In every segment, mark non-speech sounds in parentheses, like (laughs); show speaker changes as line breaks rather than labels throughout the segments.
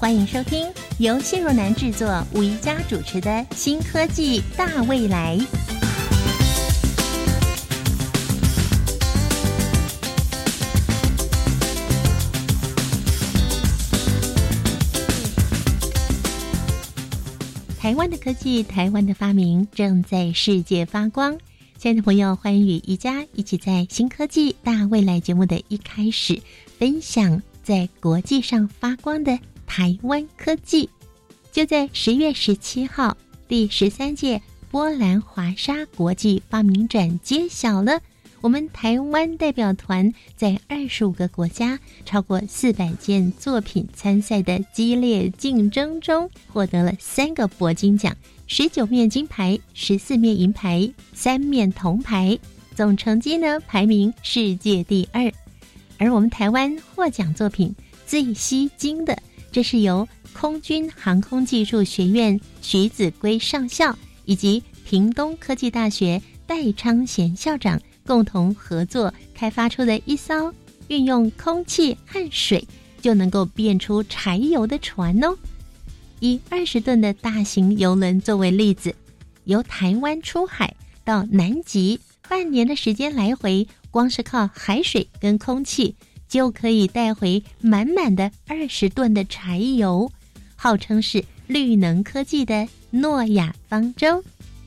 欢迎收听由谢若楠制作、吴一佳主持的《新科技大未来》。台湾的科技，台湾的发明正在世界发光。亲爱的朋友，欢迎与宜家一起在《新科技大未来》节目的一开始分享在国际上发光的。台湾科技就在十月十七号，第十三届波兰华沙国际发明展揭晓了。我们台湾代表团在二十五个国家、超过四百件作品参赛的激烈竞争中，获得了三个铂金奖、十九面金牌、十四面银牌、三面铜牌，总成绩呢排名世界第二。而我们台湾获奖作品最吸睛的。这是由空军航空技术学院徐子圭上校以及屏东科技大学戴昌贤校长共同合作开发出的一艘运用空气和水就能够变出柴油的船哦。以二十吨的大型游轮作为例子，由台湾出海到南极，半年的时间来回，光是靠海水跟空气。就可以带回满满的二十吨的柴油，号称是绿能科技的诺亚方舟。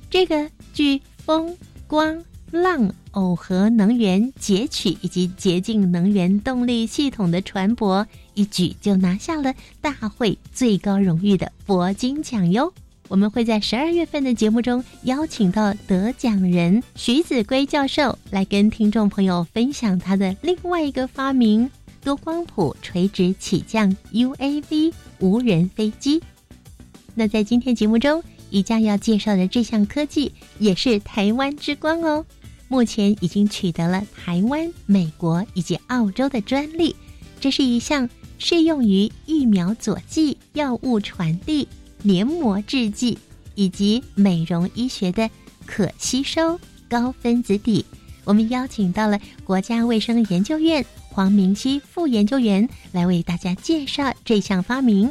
这个具风、光、浪耦合能源截取以及洁净能源动力系统的船舶，一举就拿下了大会最高荣誉的铂金奖哟。我们会在十二月份的节目中邀请到得奖人徐子圭教授来跟听众朋友分享他的另外一个发明——多光谱垂直起降 UAV 无人飞机。那在今天节目中，宜家要介绍的这项科技也是台湾之光哦。目前已经取得了台湾、美国以及澳洲的专利。这是一项适用于疫苗佐剂、药物传递。黏膜制剂以及美容医学的可吸收高分子体，我们邀请到了国家卫生研究院黄明熙副研究员来为大家介绍这项发明。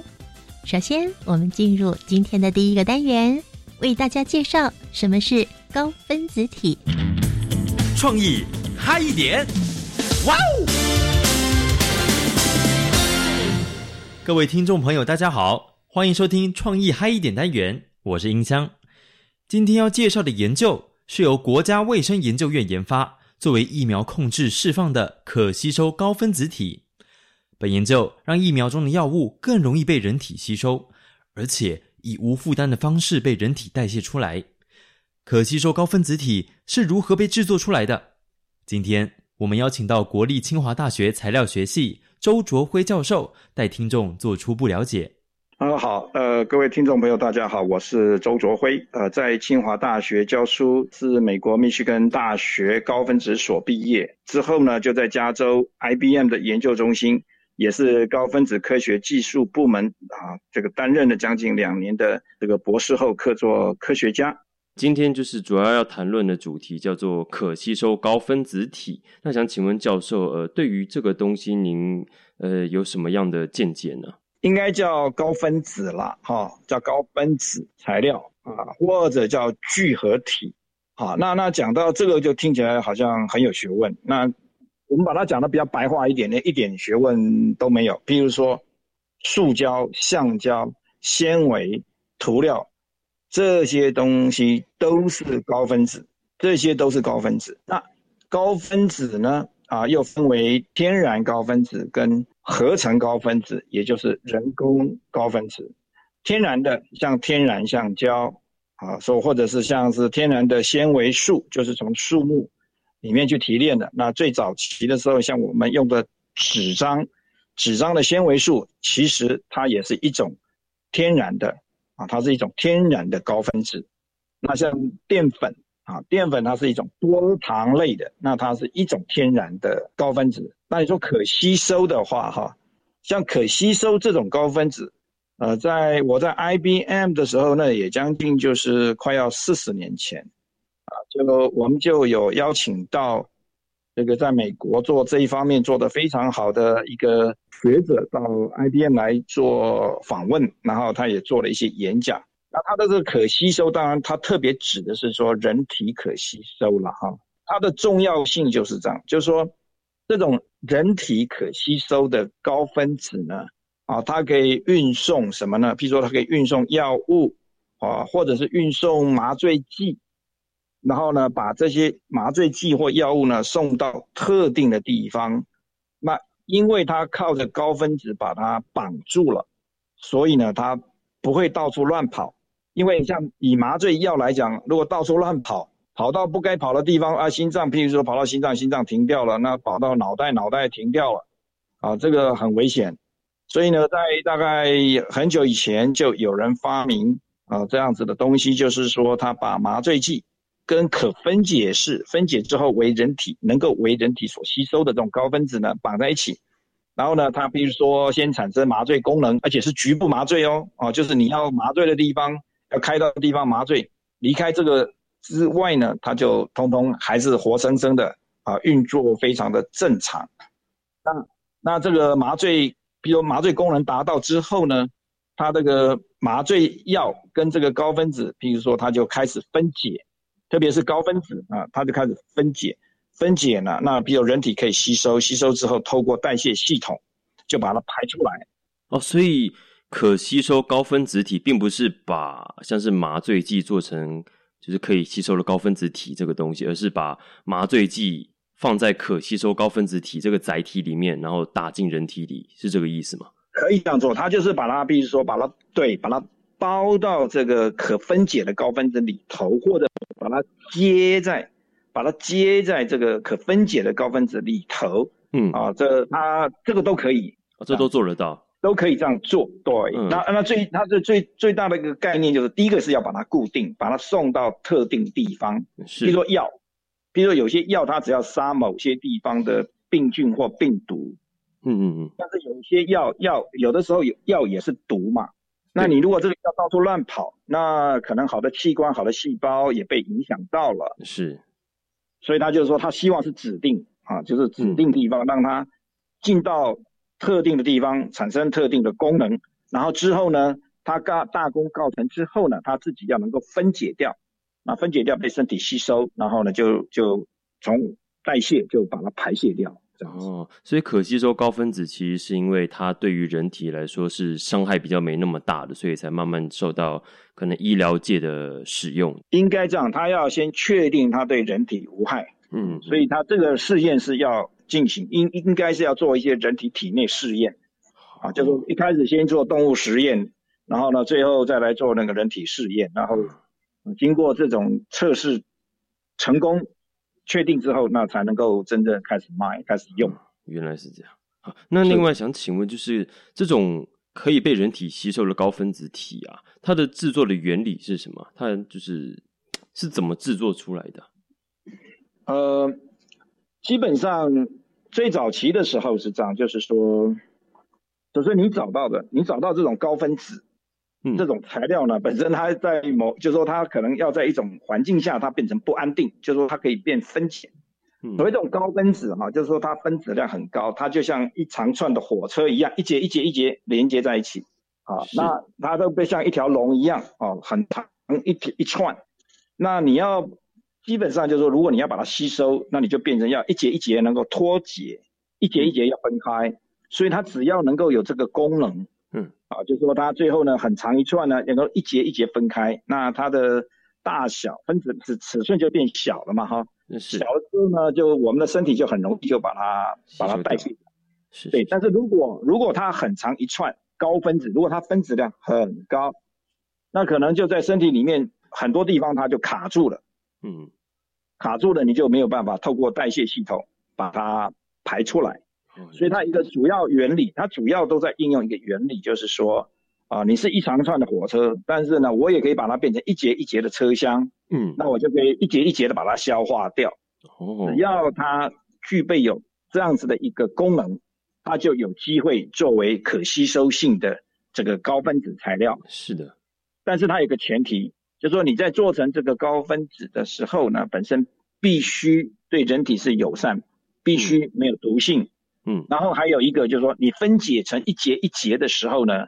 首先，我们进入今天的第一个单元，为大家介绍什么是高分子体。
创意嗨一点，哇哦！各位听众朋友，大家好。欢迎收听创意嗨一点单元，我是音箱。今天要介绍的研究是由国家卫生研究院研发，作为疫苗控制释放的可吸收高分子体。本研究让疫苗中的药物更容易被人体吸收，而且以无负担的方式被人体代谢出来。可吸收高分子体是如何被制作出来的？今天我们邀请到国立清华大学材料学系周卓辉教授，带听众做初步了解。
啊好，呃，各位听众朋友，大家好，我是周卓辉，呃，在清华大学教书，自美国密歇根大学高分子所毕业之后呢，就在加州 IBM 的研究中心，也是高分子科学技术部门啊，这个担任了将近两年的这个博士后客座科学家。
今天就是主要要谈论的主题叫做可吸收高分子体。那想请问教授，呃，对于这个东西，您呃有什么样的见解呢？
应该叫高分子了，哈，叫高分子材料啊，或者叫聚合体，好，那那讲到这个就听起来好像很有学问。那我们把它讲的比较白话一点，连一点学问都没有。譬如说，塑胶、橡胶、纤维、涂料这些东西都是高分子，这些都是高分子。那高分子呢？啊，又分为天然高分子跟合成高分子，也就是人工高分子。天然的像天然橡胶，啊，说或者是像是天然的纤维素，就是从树木里面去提炼的。那最早期的时候，像我们用的纸张，纸张的纤维素，其实它也是一种天然的啊，它是一种天然的高分子。那像淀粉啊，淀粉它是一种多糖类的，那它是一种天然的高分子。那你说可吸收的话，哈，像可吸收这种高分子，呃，在我在 IBM 的时候，那也将近就是快要四十年前，啊，就我们就有邀请到这个在美国做这一方面做得非常好的一个学者到 IBM 来做访问，然后他也做了一些演讲。那它的这个可吸收，当然它特别指的是说人体可吸收了哈。它的重要性就是这样，就是说这种人体可吸收的高分子呢，啊，它可以运送什么呢？比如说它可以运送药物啊，或者是运送麻醉剂，然后呢，把这些麻醉剂或药物呢送到特定的地方。那因为它靠着高分子把它绑住了，所以呢，它不会到处乱跑。因为像以麻醉药来讲，如果到处乱跑，跑到不该跑的地方啊，心脏，譬如说跑到心脏，心脏停掉了，那跑到脑袋，脑袋停掉了，啊，这个很危险。所以呢，在大概很久以前就有人发明啊这样子的东西，就是说他把麻醉剂跟可分解式分解之后为人体能够为人体所吸收的这种高分子呢绑在一起，然后呢，它比如说先产生麻醉功能，而且是局部麻醉哦，啊，就是你要麻醉的地方。要开到地方麻醉，离开这个之外呢，它就通通还是活生生的啊，运作非常的正常。那那这个麻醉，比如麻醉功能达到之后呢，它这个麻醉药跟这个高分子，比如说它就开始分解，特别是高分子啊，它就开始分解，分解呢，那比如人体可以吸收，吸收之后透过代谢系统就把它排出来。
哦，所以。可吸收高分子体，并不是把像是麻醉剂做成就是可以吸收的高分子体这个东西，而是把麻醉剂放在可吸收高分子体这个载体里面，然后打进人体里，是这个意思吗？
可以这样做，它就是把它，比如说把它对，把它包到这个可分解的高分子里头，或者把它接在，把它接在这个可分解的高分子里头。嗯啊，这它这个都可以，
这都做得到。
都可以这样做，对。那那最它的最最大的一个概念就是，第一个是要把它固定，把它送到特定地方。是。比如说药，比如说有些药它只要杀某些地方的病菌或病毒。嗯嗯嗯。但是有些药药有的时候有药也是毒嘛。那你如果这个药到处乱跑，那可能好的器官、好的细胞也被影响到了。
是。
所以他就是说，他希望是指定啊，就是指定地方让它进到。特定的地方产生特定的功能，然后之后呢，它大大功告成之后呢，它自己要能够分解掉，那分解掉被身体吸收，然后呢就就从代谢就把它排泄掉。
哦，所以可吸收高分子其实是因为它对于人体来说是伤害比较没那么大的，所以才慢慢受到可能医疗界的使用。
应该这样，它要先确定它对人体无害。嗯，所以它这个试验是要。进行应应该是要做一些人体体内试验，啊，就是一开始先做动物实验，然后呢，最后再来做那个人体试验，然后经过这种测试成功确定之后，那才能够真正开始卖，开始用。
原来是这样。好，那另外想请问，就是这种可以被人体吸收的高分子体啊，它的制作的原理是什么？它就是是怎么制作出来的？
呃，基本上。最早期的时候是这样，就是说，就是你找到的，你找到这种高分子，嗯，这种材料呢，本身它在某，就是说它可能要在一种环境下，它变成不安定，就是说它可以变分解。所谓这种高分子哈，就是说它分子量很高，它就像一长串的火车一样，一节一节一节连接在一起，啊，那它都被像一条龙一样，哦，很长一一串，那你要。基本上就是说，如果你要把它吸收，那你就变成要一节一节能够脱节，一节一节要分开。所以它只要能够有这个功能，嗯，啊，就是说它最后呢很长一串呢，能够一节一节分开，那它的大小分子尺尺寸就变小了嘛，哈，小了之后呢，就我们的身体就很容易就把它把它代谢。是，对。但是如果如果它很长一串高分子，如果它分子量很高，那可能就在身体里面很多地方它就卡住了。嗯，卡住了，你就没有办法透过代谢系统把它排出来。所以它一个主要原理，它主要都在应用一个原理，就是说，啊，你是一长串的火车，但是呢，我也可以把它变成一节一节的车厢，
嗯，
那我就可以一节一节的把它消化掉。
哦
只，要它具备有这样子的一个功能，它就有机会作为可吸收性的这个高分子材料。
是的，
但是它有个前提，就是说你在做成这个高分子的时候呢，本身必须对人体是友善，必须没有毒性。
嗯
然后还有一个就是说，你分解成一节一节的时候呢，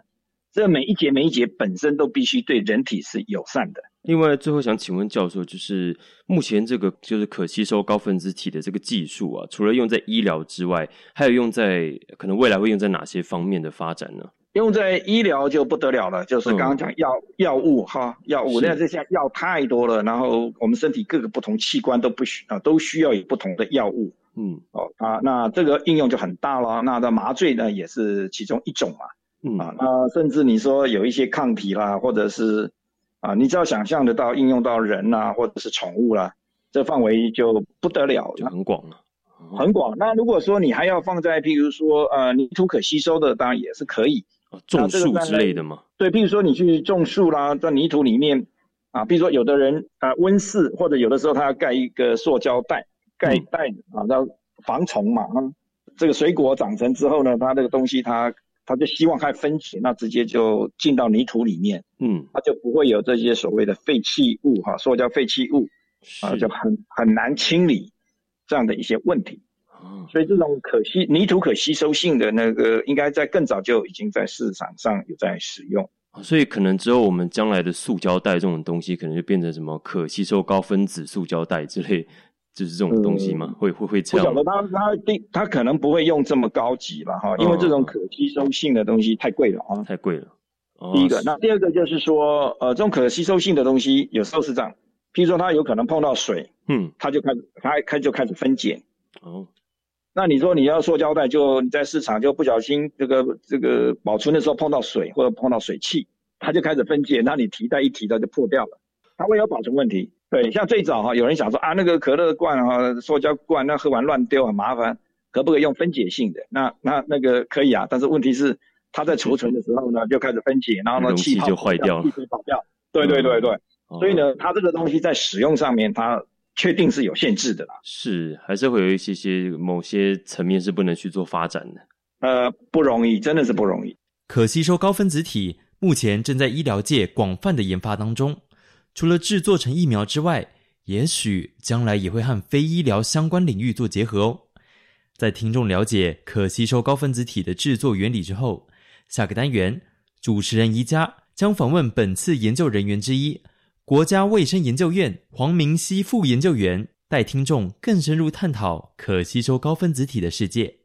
这每一节每一节本身都必须对人体是友善的。
另外，最后想请问教授，就是目前这个就是可吸收高分子体的这个技术啊，除了用在医疗之外，还有用在可能未来会用在哪些方面的发展呢？
用在医疗就不得了了，就是刚刚讲药、药物哈，药物，
是
那这些药太多了，然后我们身体各个不同器官都不需啊都需要有不同的药物
嗯
哦啊，那这个应用就很大了。那的麻醉呢也是其中一种嘛
嗯
啊，那甚至你说有一些抗体啦，或者是啊，你只要想象得到应用到人啦，或者是宠物啦，这范围就不得了
就。很广了。哦
很广。那如果说你还要放在，譬如说，呃，泥土可吸收的，当然也是可以。
哦种树之类的吗？
对，譬如说你去种树啦，在泥土里面啊，比如说有的人啊温室，或者有的时候他要盖一个塑胶袋，盖
嗯
袋子啊，要防虫嘛。那这个水果长成之后呢，它这个东西它它就希望它分解，那直接就进到泥土里面，
嗯，
它就不会有这些所谓的废弃物哈、塑胶废弃物啊，就很很难清理这样的一些问题。
哦
所以这种可吸泥土可吸收性的那个，应该在更早就已经在市场上有在使用。
所以可能之后我们将来的塑胶袋这种东西，可能就变成什么可吸收高分子塑胶袋之类，就是这种东西吗？会会会这样吗？
不晓得他他第他可能不会用这么高级了哈，因为这种可吸收性的东西太贵了啊。
太贵了。哦
第一个，那第二个就是说，呃，这种可吸收性的东西有时候是这样，譬如说它有可能碰到水，
嗯
它就开始它开就开始分解。
哦
那你说你要塑胶袋，就你在市场就不小心这个这个保存的时候碰到水或者碰到水汽，它就开始分解，那你提袋一提它就破掉了，它会有保存问题。对，像最早哈，有人想说啊，那个可乐罐哈，塑胶罐那喝完乱丢很麻烦，可不可以用分解性的？那那那个可以啊，但是问题是它在储存的时候呢就开始分解，然后呢气泡
就坏掉了
气体跑掉。对对对对，
哦
所以呢，它这个东西在使用上面它确定是有限制的啦。
是还是会有一些些某些层面是不能去做发展的。
呃，不容易，真的是不容易。
可吸收高分子体目前正在医疗界广泛的研发当中，除了制作成疫苗之外，也许将来也会和非医疗相关领域做结合哦。在听众了解可吸收高分子体的制作原理之后，下个单元主持人宜家将访问本次研究人员之一，国家卫生研究院黄明熙副研究员，带听众更深入探讨可吸收高分子体的世界。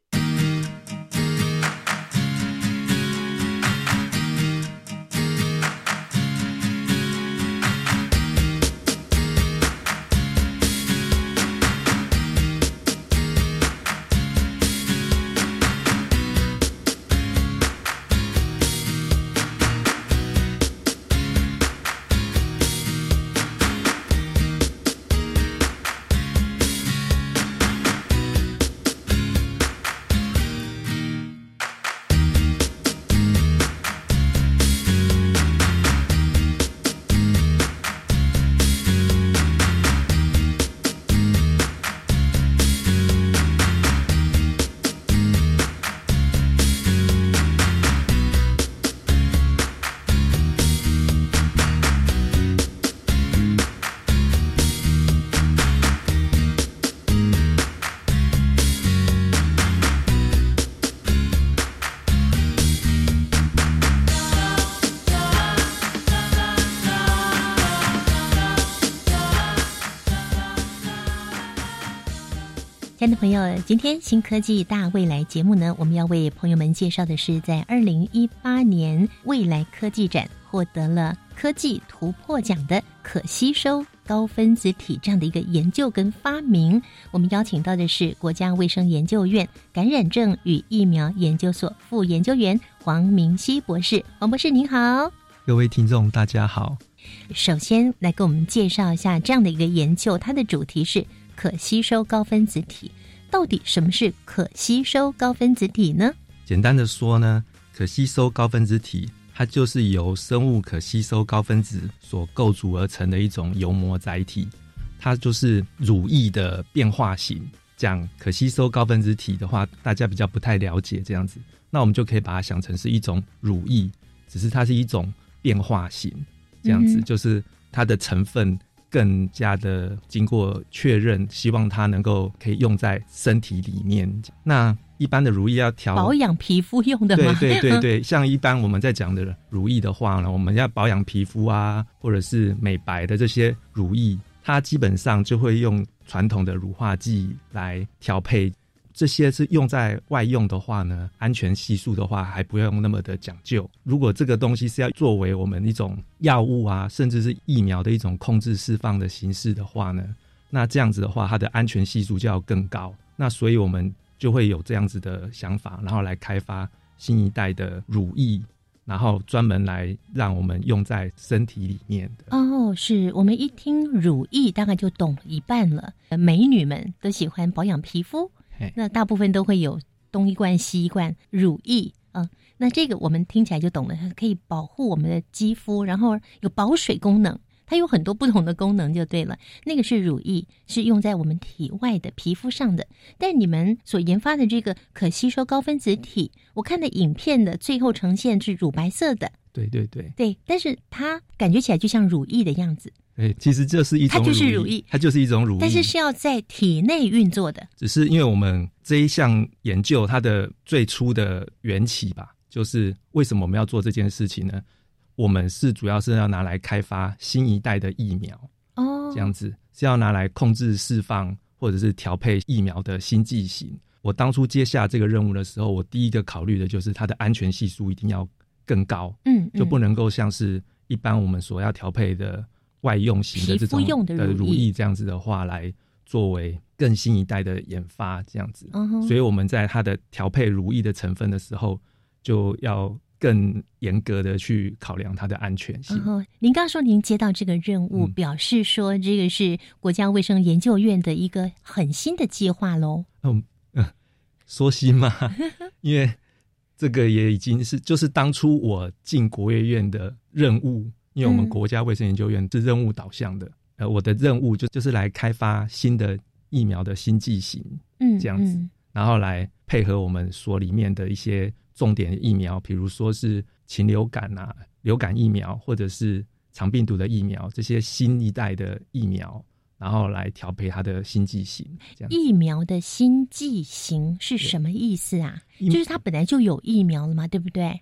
友，今天新科技大未来节目呢，我们要为朋友们介绍的是，在二零一八年未来科技展获得了科技突破奖的可吸收高分子体这样的一个研究跟发明。我们邀请到的是国家卫生研究院感染症与疫苗研究所副研究员黄明熙博士。黄博士您好。
各位听众，大家好。
首先来给我们介绍一下这样的一个研究，它的主题是可吸收高分子体。到底什么是可吸收高分子体呢？
简单的说呢，可吸收高分子体它就是由生物可吸收高分子所构筑而成的一种油膜载体，它就是乳液的变化型。讲可吸收高分子体的话，大家比较不太了解这样子，那我们就可以把它想成是一种乳液，只是它是一种变化型，这样子就是它的成分更加的经过确认，希望它能够可以用在身体里面。那一般的如意要调
保养皮肤用的吗？
对对对对，像一般我们在讲的如意的话呢，我们要保养皮肤啊，或者是美白的这些如意，它基本上就会用。传统的乳化剂来调配，这些是用在外用的话呢，安全系数的话还不用那么的讲究。如果这个东西是要作为我们一种药物啊，甚至是疫苗的一种控制释放的形式的话呢，那这样子的话，它的安全系数就要更高。那所以我们就会有这样子的想法，然后来开发新一代的乳液。然后专门来让我们用在身体里面的
哦，是我们一听乳液大概就懂一半了。美女们都喜欢保养皮肤，那大部分都会有东一罐西一罐乳液啊。那这个我们听起来就懂了，它可以保护我们的肌肤，然后有保水功能。它有很多不同的功能，就对了。那个是乳液，是用在我们体外的皮肤上的。但你们所研发的这个可吸收高分子体，我看的影片的最后呈现是乳白色的。
对对对，
对。但是它感觉起来就像乳液的样子。
哎，其实这是一种，
它就是乳液，
它就是一种乳液，
但是是要在体内运作的。
只是因为我们这一项研究它的最初的缘起吧，就是为什么我们要做这件事情呢？我们是主要是要拿来开发新一代的疫苗哦，这样子是要拿来控制释放或者是调配疫苗的新剂型。我当初接下这个任务的时候，我第一个考虑的就是它的安全系数一定要更高，嗯，就不能够像是一般我们所要调配的外用型的这种的乳液这样子的话，来作为更新一代的研发这样子。所以我们在它的调配乳液的成分的时候，就要。更严格的去考量它的安全性。
您刚说您接到这个任务，表示说这个是国家卫生研究院的一个很新的计划喽。
嗯嗯，(laughs) 说新吗？(laughs) 因为这个也已经是就是当初我进国卫院的任务，因为我们国家卫生研究院是任务导向的。呃，我的任务就就是来开发新的疫苗的新剂型，嗯，这样子，然后来配合我们所里面的一些。重点疫苗，比如说是禽流感啊、流感疫苗，或者是肠病毒的疫苗，这些新一代的疫苗，然后来调配它的新剂型。
疫苗的新剂型是什么意思啊？就是它本来就有疫苗了嘛，对不对？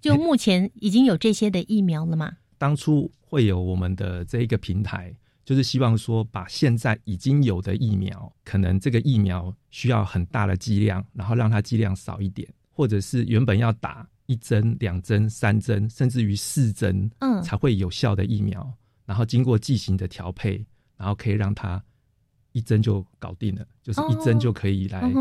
就目前已经有这些的疫苗了嘛？
当初会有我们的这一个平台，就是希望说把现在已经有的疫苗，可能这个疫苗需要很大的剂量，然后让它剂量少一点。或者是原本要打一针、两针、三针，甚至于四针，嗯，才会有效的疫苗，然后经过剂型的调配，然后可以让它一针就搞定了，就是一针就可以来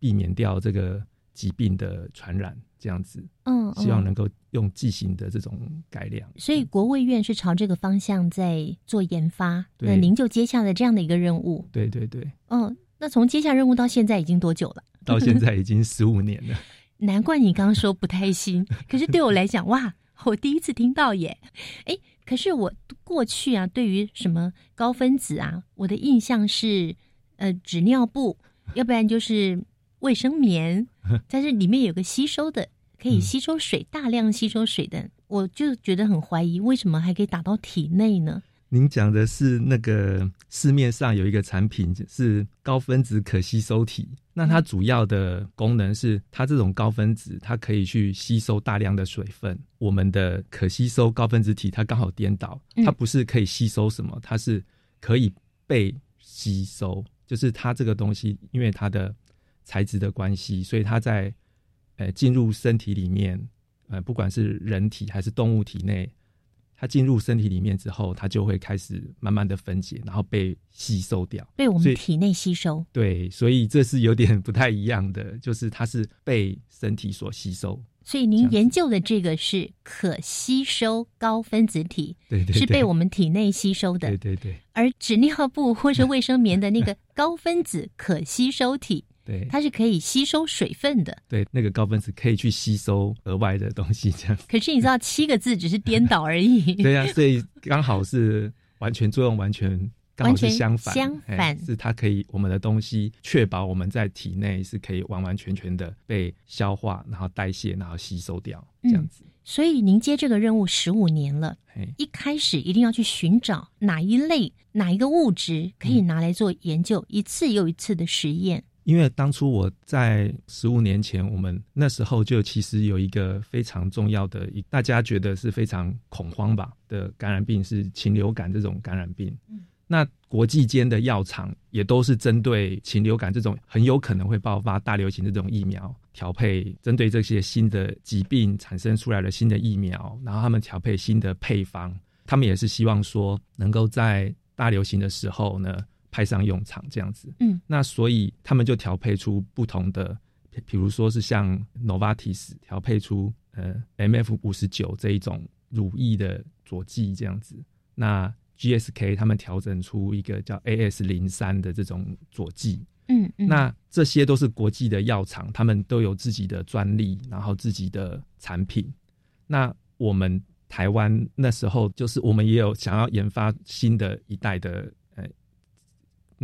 避免掉这个疾病的传染，这样子，嗯，希望能够用剂型的这种改良。
所以国卫院是朝这个方向在做研发，那您就接下了这样的一个任务。
对对对，
嗯，那从接下任务到现在已经多久了？
到现在已经十五年了。(laughs)
难怪你刚刚说不太新，(laughs) 可是对我来讲，哇，我第一次听到耶！哎，可是我过去啊，对于什么高分子啊，我的印象是，呃，纸尿布，要不然就是卫生棉，(laughs) 但是里面有个吸收的，可以吸收水，大量吸收水的，我就觉得很怀疑，为什么还可以打到体内呢？
您讲的是那个市面上有一个产品是高分子可吸收体，那它主要的功能是它这种高分子它可以去吸收大量的水分。我们的可吸收高分子体它刚好颠倒，它不是可以吸收什么，它是可以被吸收。就是它这个东西，因为它的材质的关系，所以它在呃进入身体里面，呃不管是人体还是动物体内。它进入身体里面之后，它就会开始慢慢的分解，然后被吸收掉，
被我们体内吸收。
对，所以这是有点不太一样的，就是它是被身体所吸收。
所以您研究的这个是可吸收高分子体，
对对，
是被我们体内吸收的。
对对对。
而纸尿布或者卫生棉的那个高分子可吸收体，
对
它是可以吸收水分的。
对，那个高分子可以去吸收额外的东西，这样。
可是你知道，七个字只是颠倒而已。(laughs)
对呀、所以刚好是完全作用完全刚好是相反，
相反
哎是它可以我们的东西确保我们在体内是可以完完全全的被消化，然后代谢，然后吸收掉，这样子。
所以您接这个任务十五年了，
嘿，
一开始一定要去寻找哪一类、哪一个物质可以拿来做研究，一次又一次的实验。
因为当初我在十五年前，我们那时候就其实有一个非常重要的，一大家觉得是非常恐慌吧的感染病是禽流感这种感染病。
嗯
那国际间的药厂也都是针对禽流感这种很有可能会爆发大流行的这种疫苗调配，针对这些新的疾病产生出来的新的疫苗，然后他们调配新的配方，他们也是希望说能够在大流行的时候呢派上用场这样子。
嗯，
那所以他们就调配出不同的，比比如说是像 Novartis 调配出呃 MF 五十九这一种乳液的佐剂这样子，那 GSK 他们调整出一个叫 AS 零三的这种佐剂，
嗯嗯，
那这些都是国际的药厂，他们都有自己的专利，然后自己的产品。那我们台湾那时候就是我们也有想要研发新的一代的呃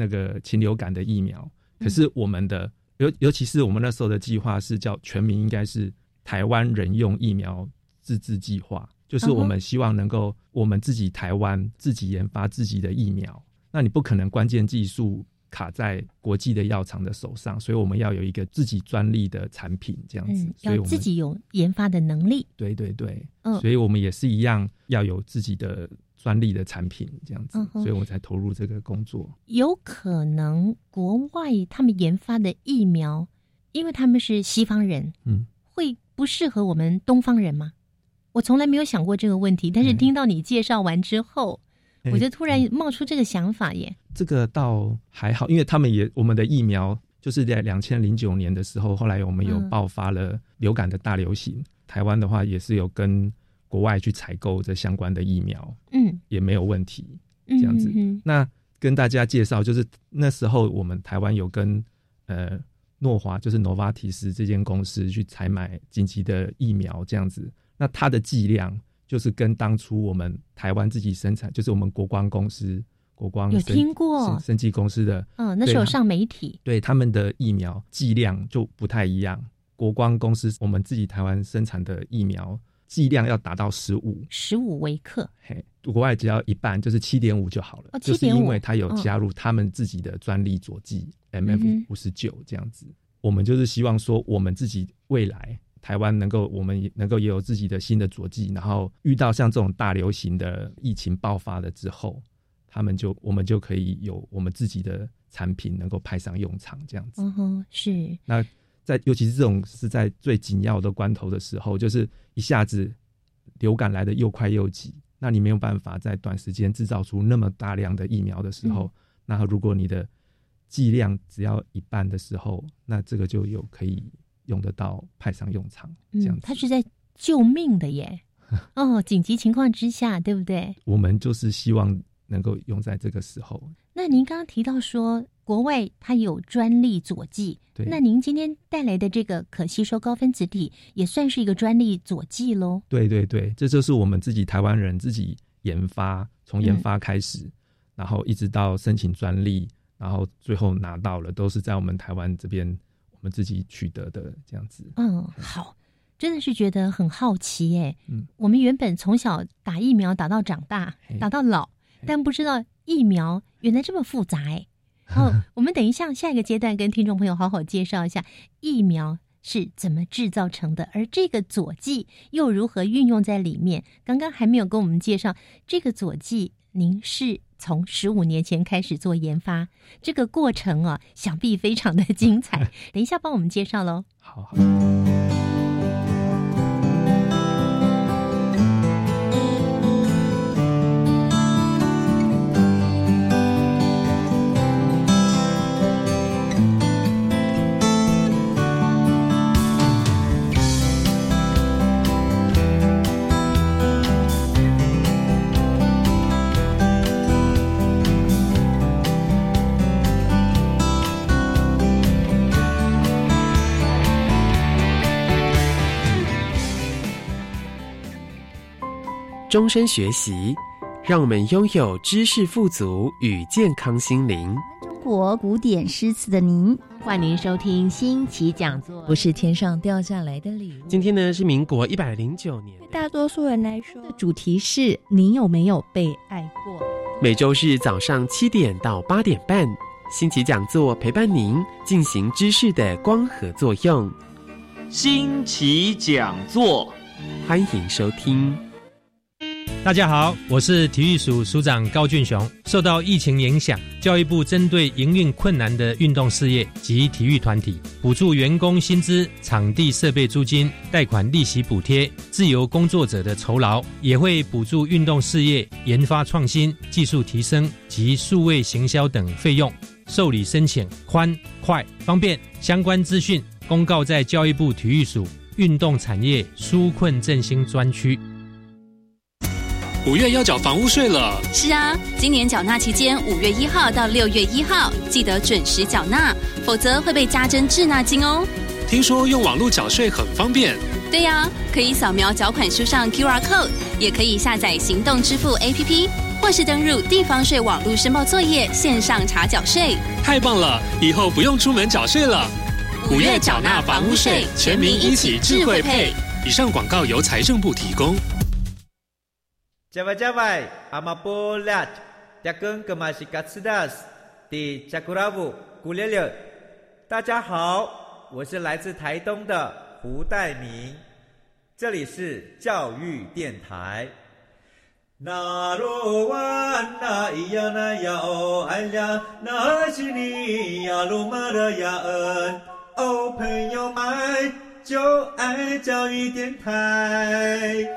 那个禽流感的疫苗，可是我们的尤尤其是我们那时候的计划是叫全民应该是台湾人用疫苗自制计划，就是我们希望能够我们自己台湾自己研发自己的疫苗。那你不可能关键技术卡在国际的药厂的手上，所以我们要有一个自己专利的产品这样子。
嗯，
所以我们
要自己有研发的能力。
对对对，
嗯
所以我们也是一样要有自己的专利的产品这样子，
嗯
所以我才投入这个工作。
有可能国外他们研发的疫苗，因为他们是西方人，
嗯，
会不适合我们东方人吗？我从来没有想过这个问题，但是
嗯
听到你介绍完之后，
哎
我就突然冒出这个想法耶。
这个倒还好，因为他们也我们的疫苗就是在两千零九年的时候，后来我们有
嗯
爆发了流感的大流行，台湾的话也是有跟国外去采购这相关的疫苗，
嗯，
也没有问题。
这
这样子
嗯
那跟大家介绍，就是那时候我们台湾有跟呃诺华，就是 Novartis 这间公司去采买紧急的疫苗，这样子。那它的剂量就是跟当初我们台湾自己生产，就是我们国光公司、国光
有
生
听过
生生技公司的，
嗯，那时候
对啊
上媒体，
对他们的疫苗剂量就不太一样。国光公司我们自己台湾生产的疫苗剂量要达到十五，
十五微克，
嘿，国外只要一半，就是七点五就好了。
哦
就是因为它有加入他们自己的专利佐剂、
嗯
MF 五十九这样子。我们就是希望说，我们自己未来台湾能够，我们也能够也有自己的新的佐剂，然后遇到像这种大流行的疫情爆发了之后，他们就我们就可以有我们自己的产品能够派上用场这样子。
嗯哼，是，
那在尤其是这种是在最紧要的关头的时候，就是一下子流感来的又快又急，那你没有办法在短时间制造出那么大量的疫苗的时候，
嗯
那如果你的剂量只要一半的时候，那这个就有可以用得到派上用场，这样
嗯
子。，
他是在救命的耶。(laughs) 哦，紧急情况之下，对不对？
我们就是希望能够用在这个时候。
那您刚刚提到说，国外它有专利佐剂，
对
那您今天带来的这个可吸收高分子体也算是一个专利佐剂喽？
对对对，这就是我们自己台湾人自己研发，从研发开始，然后一直到申请专利，然后最后拿到了，都是在我们台湾这边我们自己取得的这样子。
嗯，好，真的是觉得很好奇耶。
嗯，
我们原本从小打疫苗打到长大，打到老，但不知道疫苗原来这么复杂哎。(laughs) 好，我们等一下下一个阶段跟听众朋友好好介绍一下疫苗是怎么制造成的，而这个佐剂又如何运用在里面。刚刚还没有跟我们介绍这个佐剂，您是从十五年前开始做研发，这个过程啊，想必非常的精彩。等一下帮我们介绍喽。
好好。
终身学习，让我们拥有知识富足与健康心灵。
中国古典诗词的您，
欢迎收听新奇讲座。
不是天上掉下来的礼物。
今天呢是民国一百零九年，
对大多数人来说，主题是你有没有被爱过？
每周日早上七点到八点半，新奇讲座陪伴您进行知识的光合作用。
新奇讲座，
欢迎收听。
大家好，我是体育署署长高俊雄。受到疫情影响，教育部针对营运困难的运动事业及体育团体，补助员工薪资、场地设备租金、贷款利息补贴、自由工作者的酬劳，也会补助运动事业研发创新、技术提升及数位行销等费用。受理申请宽、快、方便，相关资讯公告在教育部体育署运动产业纾困振兴专区。
五月要缴房屋税了。
是啊，今年缴纳期间，五月一号到六月一号，记得准时缴纳，否则会被加征滞纳金哦。
听说用网络缴税很方便。
对呀，可以扫描缴款书上 QR code，也可以下载行动支付 APP，或是登入地方税网络申报作业线上查缴税。
太棒了，以后不用出门缴税了。五月缴纳房屋税，全民一起智慧配。以上广告由财政部提供。
加外加外，阿玛波拉，扎根格玛西卡斯达斯，迪加古拉布古列列。大家好，我是来自台东的胡代明，这里是教育电台。那罗哇那咿呀那呀哦哎呀，那是你呀鲁玛的呀恩哦，朋友们就爱教育电台。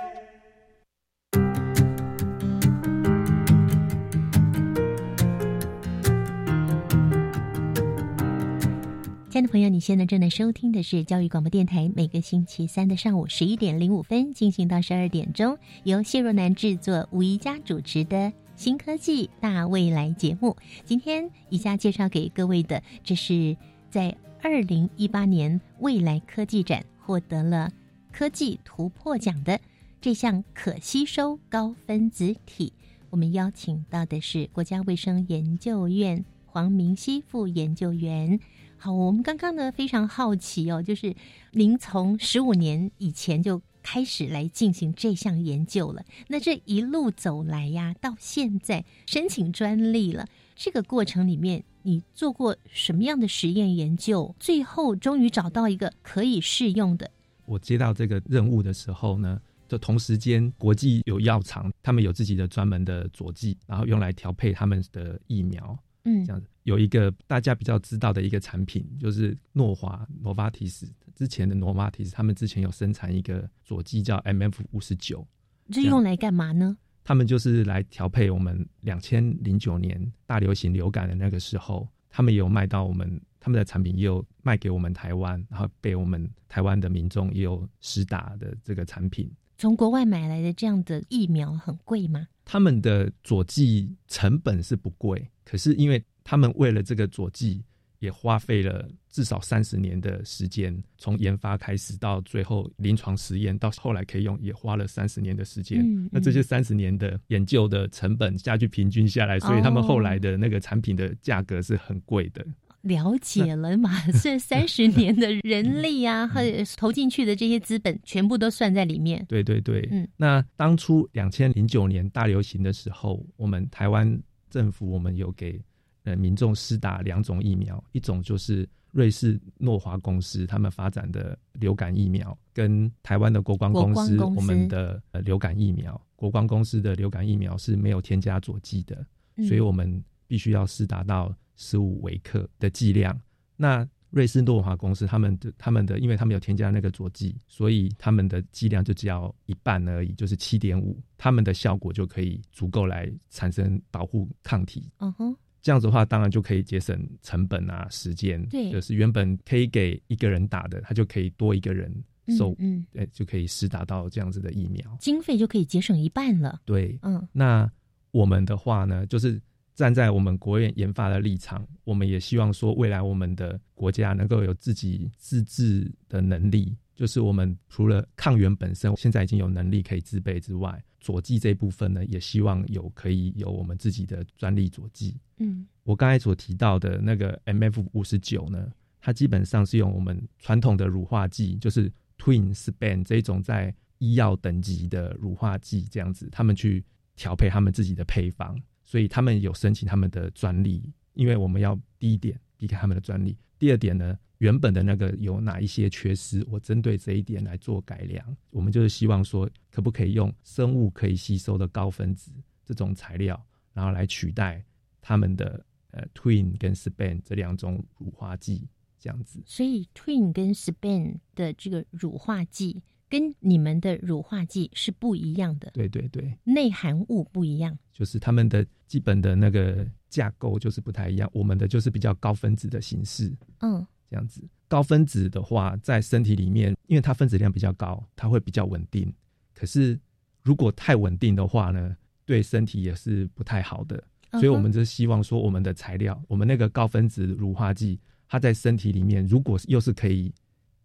亲爱的朋友，你现在正在收听的是教育广播电台，每个星期三的上午十一点零五分进行到十二点钟，由谢若楠制作、吴怡佳主持的新科技大未来节目。今天宜家介绍给各位的，这是在二零一八年未来科技展获得了科技突破奖的这项可吸收高分子体。我们邀请到的是国家卫生研究院黄明熙副研究员。好，我们刚刚呢非常好奇哦，就是您从十五年以前就开始来进行这项研究了。那这一路走来呀，到现在申请专利了，这个过程里面你做过什么样的实验研究？最后终于找到一个可以适用的。
我接到这个任务的时候呢，就同时间国际有药厂，他们有自己的专门的佐剂，然后用来调配他们的疫苗。
嗯，
这样子有一个大家比较知道的一个产品，就是诺华 （Novartis） 之前的 Novartis，他们之前有生产一个佐剂叫 MF 五十九，
这用来干嘛呢？
他们就是来调配我们两千零九年大流行流感的那个时候，他们也有卖到我们他们的产品，也有卖给我们台湾，然后被我们台湾的民众也有实打的这个产品。
从国外买来的这样的疫苗很贵吗？
他们的佐剂成本是不贵，可是因为他们为了这个佐剂，也花费了至少三十年的时间，从研发开始到最后临床实验，到后来可以用，也花了三十年的时间。
嗯
那这些三十年的研究的成本下去平均下来，所以他们后来的那个产品的价格是很贵的。
了解了嘛？(laughs) 这三十年的人力啊，和投进去的这些资本，全部都算在里面。
对对对，
嗯，
那当初两千零九年大流行的时候，我们台湾政府我们有给呃民众施打两种疫苗，一种就是瑞士诺华公司他们发展的流感疫苗，跟台湾的
国光公司
我们的呃流感疫苗。国光公司的流感疫苗是没有添加佐剂的，
嗯
所以我们必须要施打到十五微克的剂量。那瑞士诺华公司他们的他们的，因为他们有添加那个佐剂，所以他们的剂量就只要一半而已，就是七点五，他们的效果就可以足够来产生保护抗体。
嗯哼，
这样子的话，当然就可以节省成本啊、时间。
对
就是原本可以给一个人打的，他就可以多一个人受，
嗯，
对，就可以施打到这样子的疫苗。
经费就可以节省一半了。
对，
嗯，
那我们的话呢，就是站在我们国院研发的立场，我们也希望说，未来我们的国家能够有自己自治的能力，就是我们除了抗原本身现在已经有能力可以自备之外，佐剂这一部分呢，也希望有可以有我们自己的专利佐剂。
嗯，
我刚才所提到的那个 MF 五十九呢，它基本上是用我们传统的乳化剂，就是 Twin Span 这种在医药等级的乳化剂这样子，他们去调配他们自己的配方，所以他们有申请他们的专利，因为我们要第一点避开他们的专利，第二点呢，原本的那个有哪一些缺失，我针对这一点来做改良。我们就是希望说，可不可以用生物可以吸收的高分子这种材料，然后来取代他们的呃 Twin 跟 Span 这两种乳化剂，这样子。
所以 Twin 跟 Span 的这个乳化剂跟你们的乳化剂是不一样的，
对对对，
内含物不一样。
就是他们的基本的那个架构就是不太一样，我们的就是比较高分子的形式，
嗯，
这样子。高分子的话，在身体里面，因为它分子量比较高，它会比较稳定。可是如果太稳定的话呢，对身体也是不太好的。所以我们就希望说，我们的材料，我们那个高分子乳化剂，它在身体里面，如果又是可以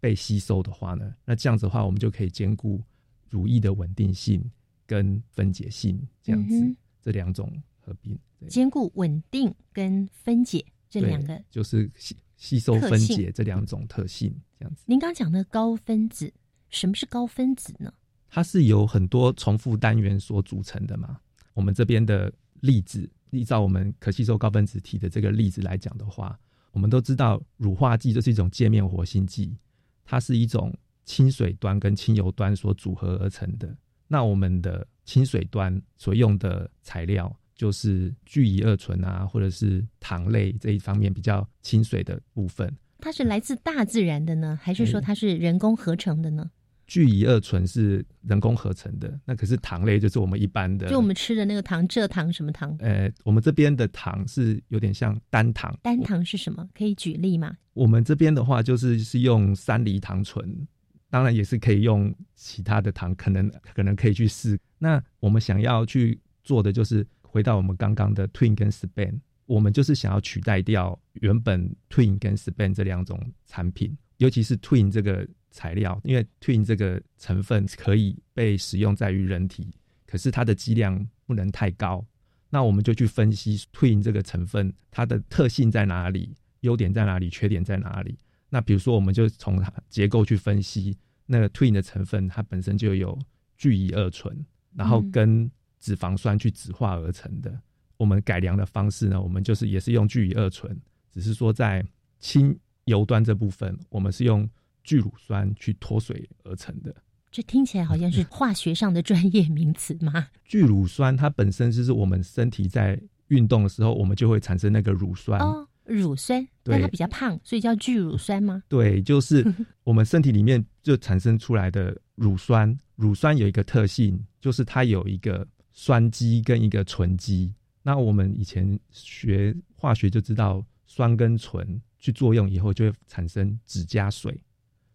被吸收的话呢，那这样子的话，我们就可以兼顾乳液的稳定性跟分解性，这样子。这两种合并，
兼顾稳定跟分解这
对
两个。
就是吸吸收分解这两种特性，这样子。
您刚讲的高分子，什么是高分子呢？
它是由很多重复单元所组成的嘛。我们这边的例子，依照我们可吸收高分子体的这个例子来讲的话，我们都知道乳化剂就是一种界面活性剂，它是一种亲水端跟亲油端所组合而成的。那我们的亲水端所用的材料就是聚乙二醇啊，或者是糖类这一方面比较亲水的部分。
它是来自大自然的呢，还是说它是人工合成的呢？
聚乙二醇是人工合成的，那可是糖类就是我们一般的，
就我们吃的那个糖，蔗糖什么糖？
呃，我们这边的糖是有点像单糖，
单糖是什么？可以举例吗？
我们这边的话就是是用三梨糖醇，当然也是可以用其他的糖，可能可能可以去试。那我们想要去做的就是回到我们刚刚的 Twin 跟 Span，我们就是想要取代掉原本 Twin 跟 Span 这两种产品，尤其是 Twin 这个材料，因为 Twin 这个成分可以被使用在于人体，可是它的剂量不能太高。那我们就去分析 Twin 这个成分它的特性在哪里，优点在哪里，缺点在哪里。那比如说，我们就从它结构去分析，那个 Twin 的成分它本身就有聚乙二醇，然后跟脂肪酸去酯化而成的。我们改良的方式呢，我们就是也是用聚乙二醇，只是说在氢油端这部分，我们是用聚乳酸去脱水而成的。
这听起来好像是 (laughs) 化学上的专业名词吗？
聚乳酸它本身就是我们身体在运动的时候，我们就会产生那个乳酸。
哦，乳酸，
对
但它比较胖，所以叫聚乳酸吗？
对，就是 (laughs) 我们身体里面就产生出来的乳酸。乳酸有一个特性，就是它有一个酸基跟一个醇基。那我们以前学化学就知道，酸跟醇去作用以后，就会产生酯加水，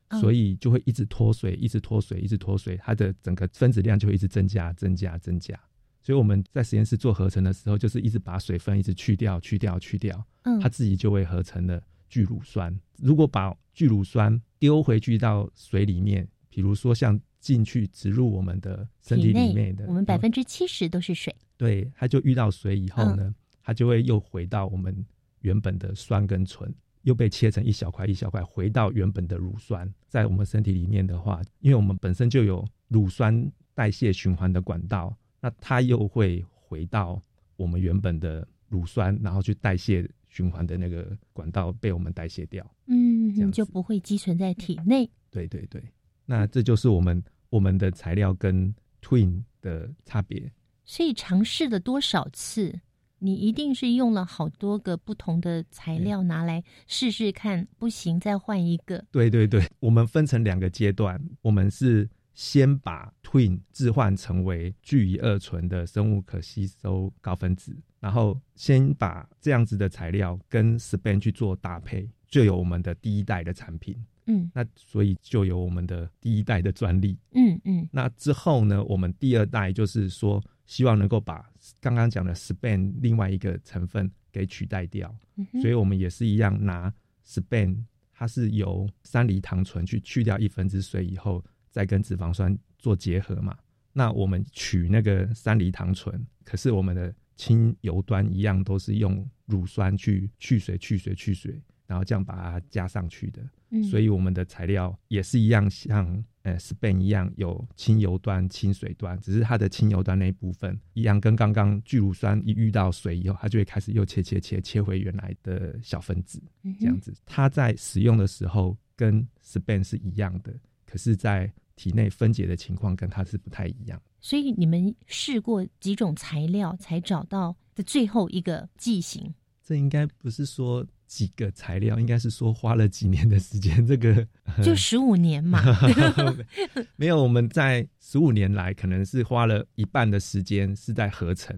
嗯
所以就会一直脱水，一直脱水，一直脱水，它的整个分子量就会一直增加、增加、增加。所以我们在实验室做合成的时候，就是一直把水分一直去掉、去掉、去掉，
嗯
它自己就会合成了聚乳酸。如果把聚乳酸丢回去到水里面，比如说像进去植入我们的身体里面的，
我们百
嗯
分之七十都是水。
对，它就遇到水以后
嗯
呢，它就会又回到我们原本的酸跟醇，又被切成一小块一小块，回到原本的乳酸。在我们身体里面的话，因为我们本身就有乳酸代谢循环的管道，那它又会回到我们原本的乳酸，然后去代谢循环的那个管道被我们代谢掉。
嗯，就不会积存在体内。
对对对，那这就是我们我们的材料跟 Twin 的差别。
所以尝试了多少次，你一定是用了好多个不同的材料拿来试试看，不行再换一个。
对对对，我们分成两个阶段，我们是先把 Twin 置换成为聚乙二醇的生物可吸收高分子，然后先把这样子的材料跟 Span 去做搭配，就有我们的第一代的产品。
嗯
那所以就有我们的第一代的专利。
嗯嗯，
那之后呢，我们第二代就是说，希望能够把刚刚讲的 Span 另外一个成分给取代掉。
嗯
所以我们也是一样拿 Span，它是由三梨糖醇去去掉一分之水以后，再跟脂肪酸做结合嘛，那我们取那个三梨糖醇，可是我们的氢油端一样都是用乳酸去去水、去水、去水，然后这样把它加上去的。
嗯
所以我们的材料也是一样，像呃 Spain 一样有清油端、清水端，只是它的清油端那一部分一样，跟刚刚聚乳酸一遇到水以后，它就会开始又切切切切回原来的小分子，
嗯
这样子。它在使用的时候跟 Spain 是一样的，可是，在体内分解的情况跟它是不太一样。
所以你们试过几种材料，才找到的最后一个剂型？
这应该不是说几个材料，应该是说花了几年的时间。(laughs) 这个
就十五年嘛，(laughs)
没有，我们在十五年来可能是花了一半的时间是在合成，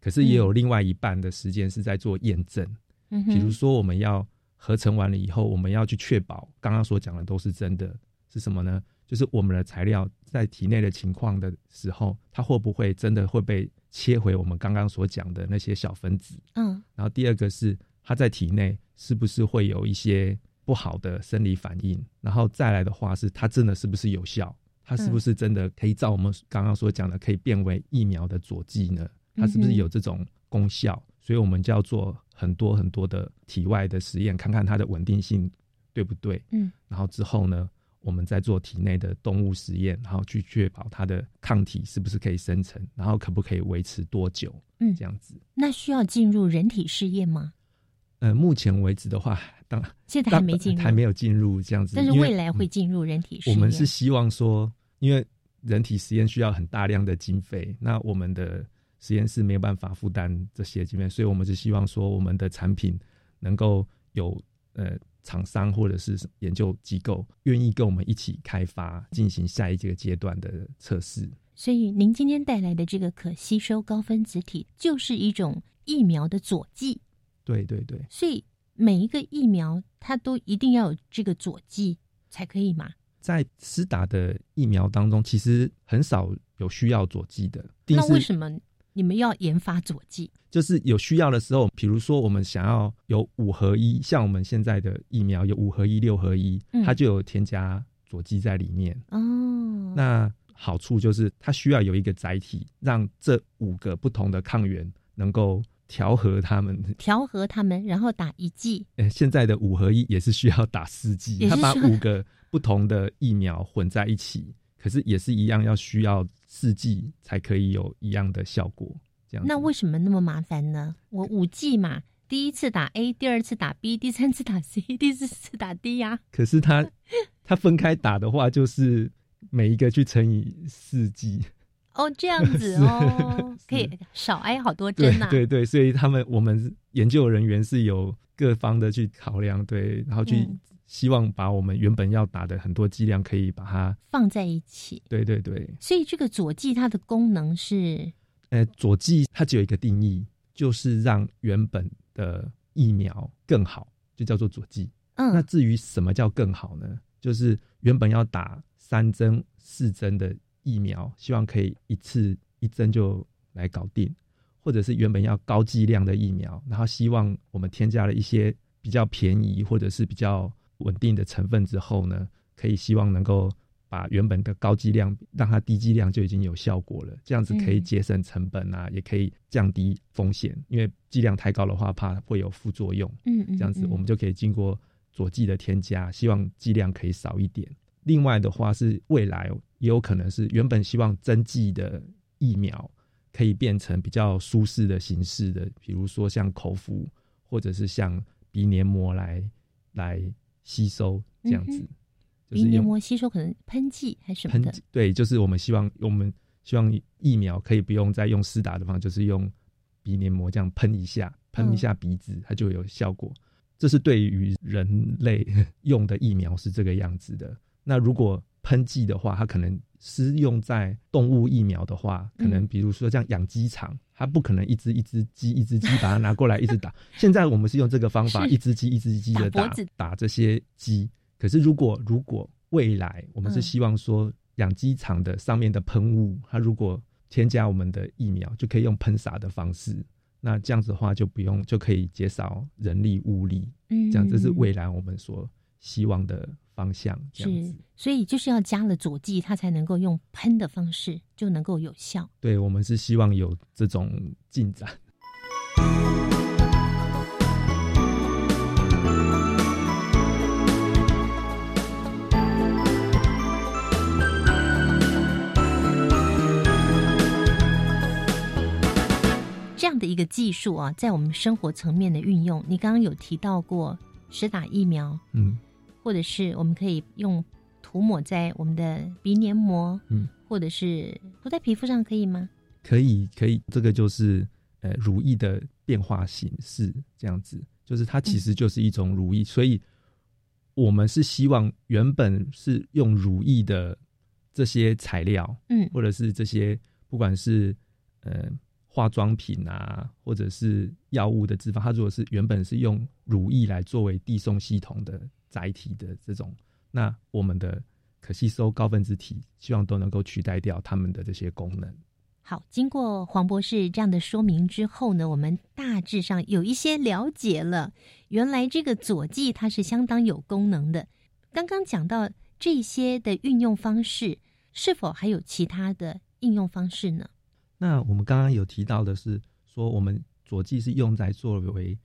可是也有另外一半的时间是在做验证。
嗯
比如说，我们要合成完了以后，我们要去确保刚刚所讲的都是真的，是什么呢？就是我们的材料在体内的情况的时候，它会不会真的会被切回我们刚刚所讲的那些小分子？
嗯
然后第二个是它在体内是不是会有一些不好的生理反应？然后再来的话是它真的是不是有效？它是不是真的可以照我们刚刚所讲的可以变为疫苗的佐剂呢？它是不是有这种功效？所以我们就要做很多很多的体外的实验，看看它的稳定性对不对。
嗯，
然后之后呢，我们再做体内的动物实验，然后去确保它的抗体是不是可以生成，然后可不可以维持多久？
嗯，
这样子。
那需要进入人体试验吗？
呃，目前为止的话，当
现在还没进入
还没有进入这样子。
但是未来会进入人体
实
验我。
们是希望说，因为人体实验需要很大量的经费，那我们的实验室没有办法负担这些经费，所以我们是希望说，我们的产品能够有呃厂商或者是研究机构愿意跟我们一起开发，进行下一个阶段的测试。
所以您今天带来的这个可吸收高分子体，就是一种疫苗的佐剂。
对对对，
所以每一个疫苗它都一定要有这个佐剂才可以嘛？
在施打的疫苗当中，其实很少有需要佐剂的。
那为什么你们要研发佐剂？
就是有需要的时候，比如说我们想要有五合一，像我们现在的疫苗有五合一、六合一，
嗯
它就有添加佐剂在里面。
哦，
那好处就是它需要有一个载体，让这五个不同的抗原能够调和他们。
调和他们，然后打一剂。
呃，现在的五合一也是需要打四剂，他把五个不同的疫苗混在一起，可是也是一样要需要四剂才可以有一样的效果。这样
那为什么那么麻烦呢？我五剂嘛，第一次打 A，第二次打 B，第三次打 C，(laughs) 第四次打 D 呀、
可是他他分开打的话，就是每一个去乘以四剂。
哦，这样子 (laughs) 哦，可以少挨好多针呐、
对对，所以他们我们研究人员是有各方的去考量，对，然后去
嗯
希望把我们原本要打的很多剂量可以把它，
放在一起。
对对对，
所以这个佐剂它的功能是，
呃，佐剂它只有一个定义，就是让原本的疫苗更好，就叫做佐剂。
嗯
那至于什么叫更好呢？就是原本要打三针、四针的疫苗，希望可以一次一针就来搞定，或者是原本要高剂量的疫苗，然后希望我们添加了一些比较便宜或者是比较稳定的成分之后呢，可以希望能够把原本的高剂量让它低剂量就已经有效果了，这样子可以
嗯
节省成本啊，也可以降低风险，因为剂量太高的话，怕会有副作用。
嗯嗯
这样子
嗯
我们就可以经过佐剂的添加，希望剂量可以少一点。另外的话是未来也有可能是原本希望针剂的疫苗可以变成比较舒适的形式的，比如说像口服或者是像鼻黏膜来来吸收这样子。
鼻
就是用
黏膜吸收可能喷剂还是什么的
喷剂，对，就是我们希望我们希望疫苗可以不用再用施打的方法，就是用鼻黏膜这样喷一下，喷一下鼻子，它就有效果。这是对于人类 (laughs) 用的疫苗是这个样子的。那如果喷剂的话，它可能施用在动物疫苗的话，可能
嗯
比如说像养鸡场，它不可能一只一只鸡一只鸡把它拿过来一直打。(laughs) 现在我们是用这个方法，一只鸡一只鸡的打
打
这些鸡。可是如果如果未来我们是
嗯
希望说养鸡场的上面的喷雾，它如果添加我们的疫苗，就可以用喷洒的方式。那这样子的话就不用，就可以减少人力物力。
嗯
这样这是未来我们所希望的方向。
是，所以就是要加了佐剂，它才能够用喷的方式就能够有效。
对，我们是希望有这种进展。
这样的一个技术啊，在我们生活层面的运用，你刚刚有提到过，实打疫苗，
嗯，
或者是我们可以用涂抹在我们的鼻黏膜，
嗯，
或者是涂在皮肤上，可以吗？
可以，可以，这个就是呃乳液的变化形式，这样子，就是它其实就是一种乳液，所以我们是希望原本是用乳液的这些材料，
嗯，
或者是这些不管是呃。化妆品啊，或者是药物的脂肪，它如果是原本是用乳液来作为递送系统的载体的这种，那我们的可吸收高分子体希望都能够取代掉它们的这些功能。
好，经过黄博士这样的说明之后呢，我们大致上有一些了解了，原来这个佐剂它是相当有功能的。刚刚讲到这些的运用方式，是否还有其他的应用方式呢？
那我们刚刚有提到的是说，我们佐剂是用在作为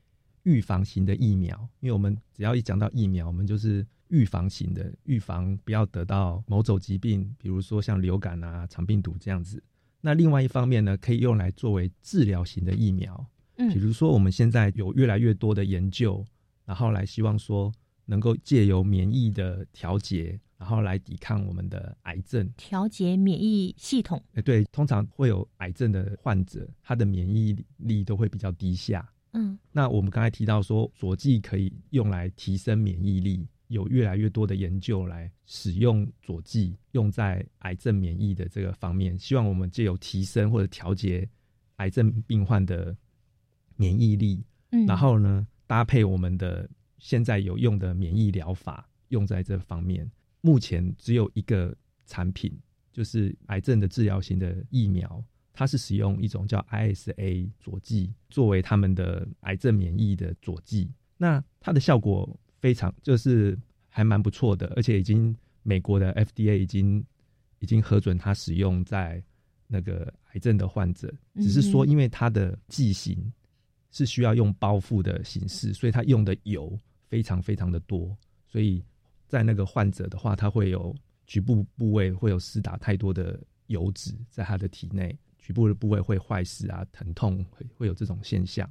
预防型的疫苗，因为我们只要一讲到疫苗，我们就是预防型的，预防不要得到某种疾病，比如说像流感啊、肠病毒这样子。那另外一方面呢，可以用来作为治疗型的疫苗，
嗯，
比如说我们现在有越来越多的研究，然后来希望说能够借由免疫的调节。然后来抵抗我们的癌症，
调节免疫系统。
哎，对，通常会有癌症的患者，他的免疫力都会比较低下。
嗯，
那我们刚才提到说，佐剂可以用来提升免疫力，有越来越多的研究来使用佐剂用在癌症免疫的这个方面，希望我们借由提升或者调节癌症病患的免疫力，
嗯，
然后呢，搭配我们的现在有用的免疫疗法用在这方面。目前只有一个产品，就是癌症的治疗型的疫苗，它是使用一种叫 ISA 佐剂作为他们的癌症免疫的佐剂。那它的效果非常，就是还蛮不错的，而且已经美国的 FDA 已经已经核准它使用在那个癌症的患者。只是说，因为它的剂型是需要用包覆的形式，所以它用的油非常非常的多，所以。在那个患者的话，他会有局部部位会有施打太多的油脂在他的体内，局部的部位会坏死啊，疼痛会会有这种现象。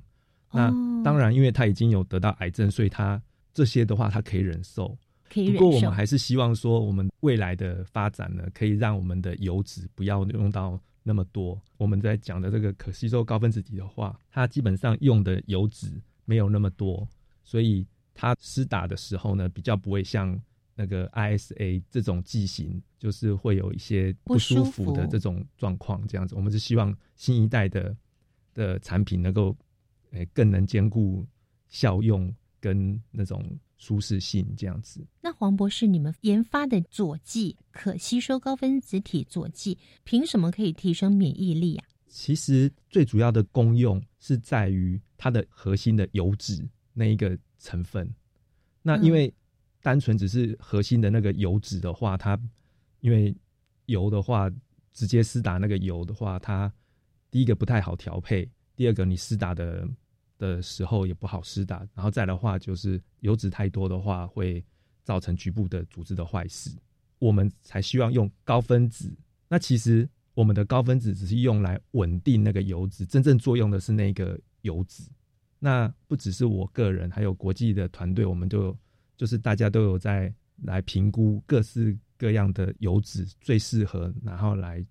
那当然，因为他已经有得到癌症，所以他这些的话他可以忍受。
可以
不过我们还是希望说，我们未来的发展呢，可以让我们的油脂不要用到那么多。我们在讲的这个可吸收高分子体的话，它基本上用的油脂没有那么多，所以它施打的时候呢，比较不会像。那个 ISA 这种剂型就是会有一些不舒服的这种状况，这样子，我们是希望新一代的的产品能够诶更能兼顾效用跟那种舒适性，这样子。
那黄博士，你们研发的佐剂可吸收高分子体佐剂，凭什么可以提升免疫力啊？
其实最主要的功用是在于它的核心的油脂那一个成分，那因为。单纯只是核心的那个油脂的话，它因为油的话，直接施打那个油的话，它第一个不太好调配，第二个你施打的的时候也不好施打，然后再的话就是油脂太多的话，会造成局部的组织的坏死。我们才希望用高分子，那其实我们的高分子只是用来稳定那个油脂，真正作用的是那个油脂。那不只是我个人，还有国际的团队，我们就。就是大家都有在来评估各式各样的油脂最适合，然后来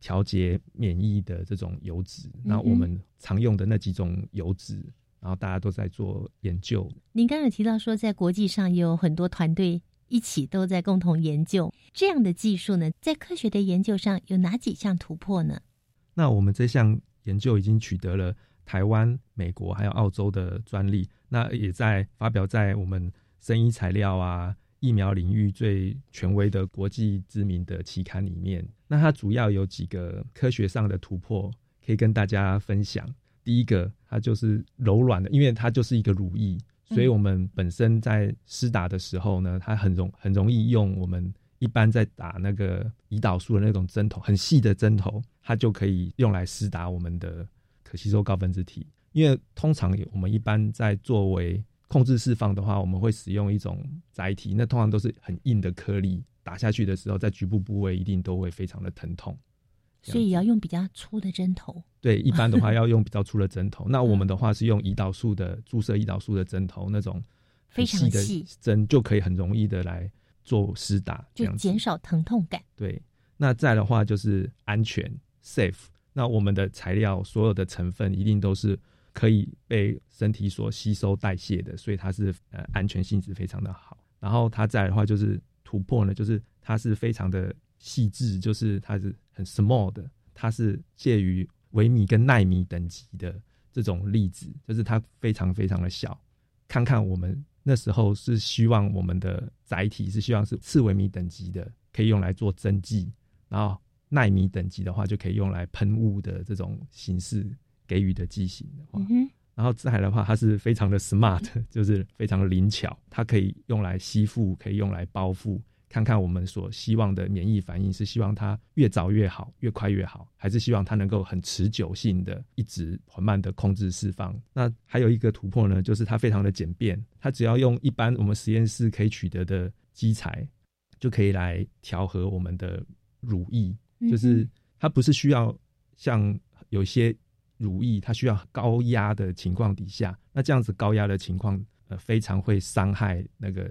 调节免疫的这种油脂。那我们常用的那几种油脂，然后大家都在做研究。
您刚刚提到说，在国际上也有很多团队一起都在共同研究这样的技术呢。在科学的研究上有哪几项突破呢？
那我们这项研究已经取得了台湾、美国还有澳洲的专利，那也在发表在我们。生医材料啊，疫苗领域最权威的国际知名的期刊里面，那它主要有几个科学上的突破可以跟大家分享。第一个，它就是柔软的，因为它就是一个乳液，所以我们本身在施打的时候呢，它很容很容易用我们一般在打那个胰岛素的那种针头，很细的针头，它就可以用来施打我们的可吸收高分子体。因为通常我们一般在作为控制释放的话，我们会使用一种载体，那通常都是很硬的颗粒，打下去的时候，在局部部位一定都会非常的疼痛。
所以要用比较粗的针头。
对，一般的话要用比较粗的针头。那我们的话是用胰岛素的注射胰岛素的针头，那种
非常
细的针就可以很容易的来做施打，
就减少疼痛感。
对，那再的话就是安全 safe。那我们的材料所有的成分一定都是可以被身体所吸收代谢的，所以它是呃安全性质非常的好。然后它再的话就是突破呢，就是它是非常的细致，就是它是。很 small 的，它是介于微米跟纳米等级的这种粒子，就是它非常非常的小。看看我们那时候是希望我们的载体是希望是次微米等级的，可以用来做针剂，然后纳米等级的话就可以用来喷雾的这种形式给予的剂型的话，嗯然后自海的话，它是非常的 smart，(laughs) 就是非常的灵巧，它可以用来吸附，可以用来包覆。看看我们所希望的免疫反应是希望它越早越好，越快越好，还是希望它能够很持久性的一直缓慢的控制释放？那还有一个突破呢，就是它非常的简便，它只要用一般我们实验室可以取得的基材，就可以来调和我们的乳液，就是它不是需要像有些乳液，它需要高压的情况底下，那这样子高压的情况，呃，非常会伤害那个。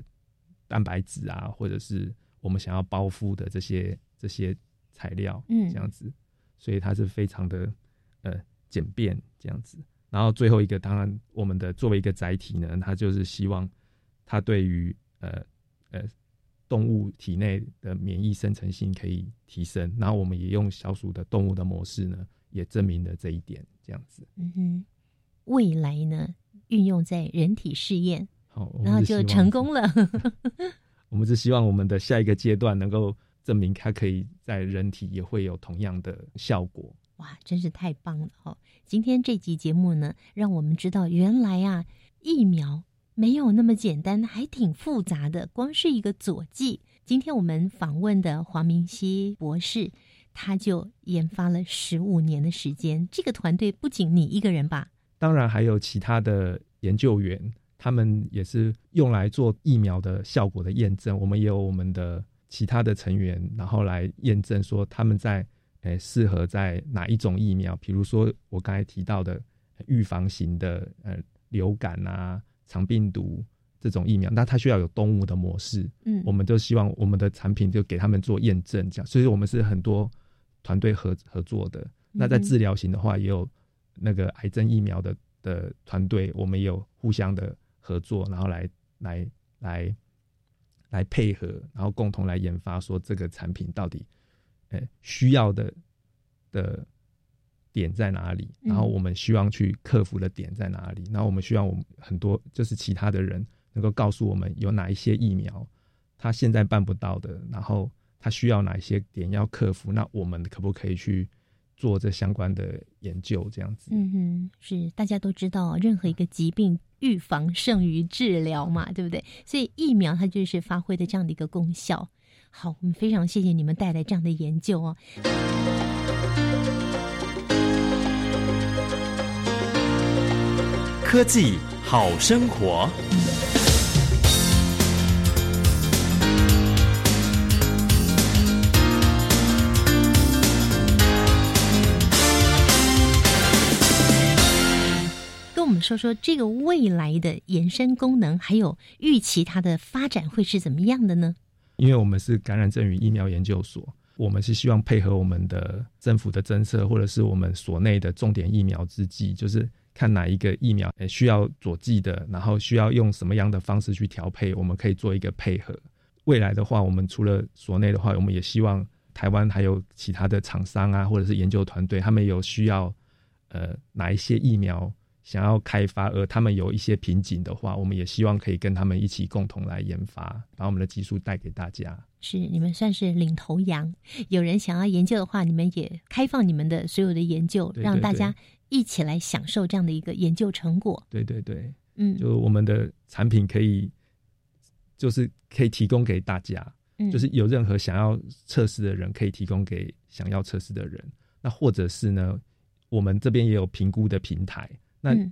蛋白质啊，或者是我们想要包覆的这些这些材料，嗯，这样子，所以它是非常的呃简便这样子。然后最后一个，当然我们的作为一个载体呢，它就是希望它对于呃呃动物体内的免疫生成性可以提升。然后我们也用小鼠的动物的模式呢，也证明了这一点，这样子。
嗯哼，未来呢，运用在人体试验。好然后就成功了。(laughs)
我们是希望我们的下一个阶段能够证明它可以在人体也会有同样的效果。
哇，真是太棒了哈！今天这集节目呢，让我们知道原来啊，疫苗没有那么简单，还挺复杂的。光是一个佐剂，今天我们访问的黄明熙博士，他就研发了十五年的时间。这个团队不仅你一个人吧？
当然还有其他的研究员。他们也是用来做疫苗的效果的验证。我们也有我们的其他的成员，然后来验证说他们在诶适合在哪一种疫苗，比如说我刚才提到的预防型的呃流感啊、肠病毒这种疫苗，那它需要有动物的模式。嗯，我们就希望我们的产品就给他们做验证，这样。所以我们是很多团队合合作的。那在治疗型的话，也有那个癌症疫苗的的团队，我们也有互相的。合作，然后来来来来配合，然后共同来研发，说这个产品到底，呃，需要的的点在哪里？然后我们希望去克服的点在哪里？然后我们希望我们很多就是其他的人能够告诉我们有哪一些疫苗他现在办不到的，然后他需要哪一些点要克服？那我们可不可以去做这相关的研究？这样子，
嗯哼，是大家都知道，任何一个疾病。预防胜于治疗嘛，对不对？所以疫苗它就是发挥的这样的一个功效。好，我们非常谢谢你们带来这样的研究哦。
科技好生活。
们说说这个未来的延伸功能，还有预期它的发展会是怎么样的呢？
因为我们是感染症与疫苗研究所，我们是希望配合我们的政府的政策，或者是我们所内的重点疫苗之际，就是看哪一个疫苗需要佐剂的，然后需要用什么样的方式去调配，我们可以做一个配合。未来的话，我们除了所内的话，我们也希望台湾还有其他的厂商啊，或者是研究团队，他们有需要呃哪一些疫苗。想要开发，而他们有一些瓶颈的话，我们也希望可以跟他们一起共同来研发，把我们的技术带给大家。
是你们算是领头羊，有人想要研究的话，你们也开放你们的所有的研究，让大家一起来享受这样的一个研究成果。
对对对，
嗯，
就我们的产品可以，就是可以提供给大家，
嗯
就是有任何想要测试的人，可以提供给想要测试的人。那或者是呢，我们这边也有评估的平台，那
嗯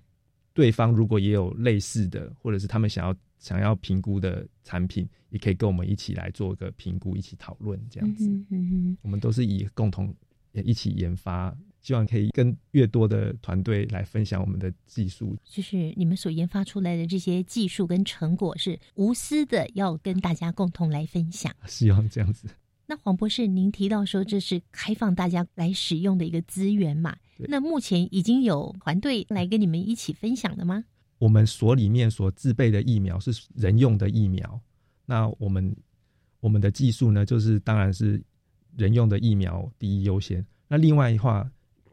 对方如果也有类似的，或者是他们想要想要评估的产品，也可以跟我们一起来做个评估，一起讨论这样子。
嗯哼嗯
我们都是以共同也一起研发，希望可以跟越多的团队来分享我们的技术。
就是你们所研发出来的这些技术跟成果是无私的，要跟大家共同来分享。(laughs)
希望这样子。
那黄博士，您提到说这是开放大家来使用的一个资源嘛？那目前已经有团队来跟你们一起分享了吗？
我们所里面所自备的疫苗是人用的疫苗，那我们我们的技术呢，就是当然是人用的疫苗第一优先。那另外的话，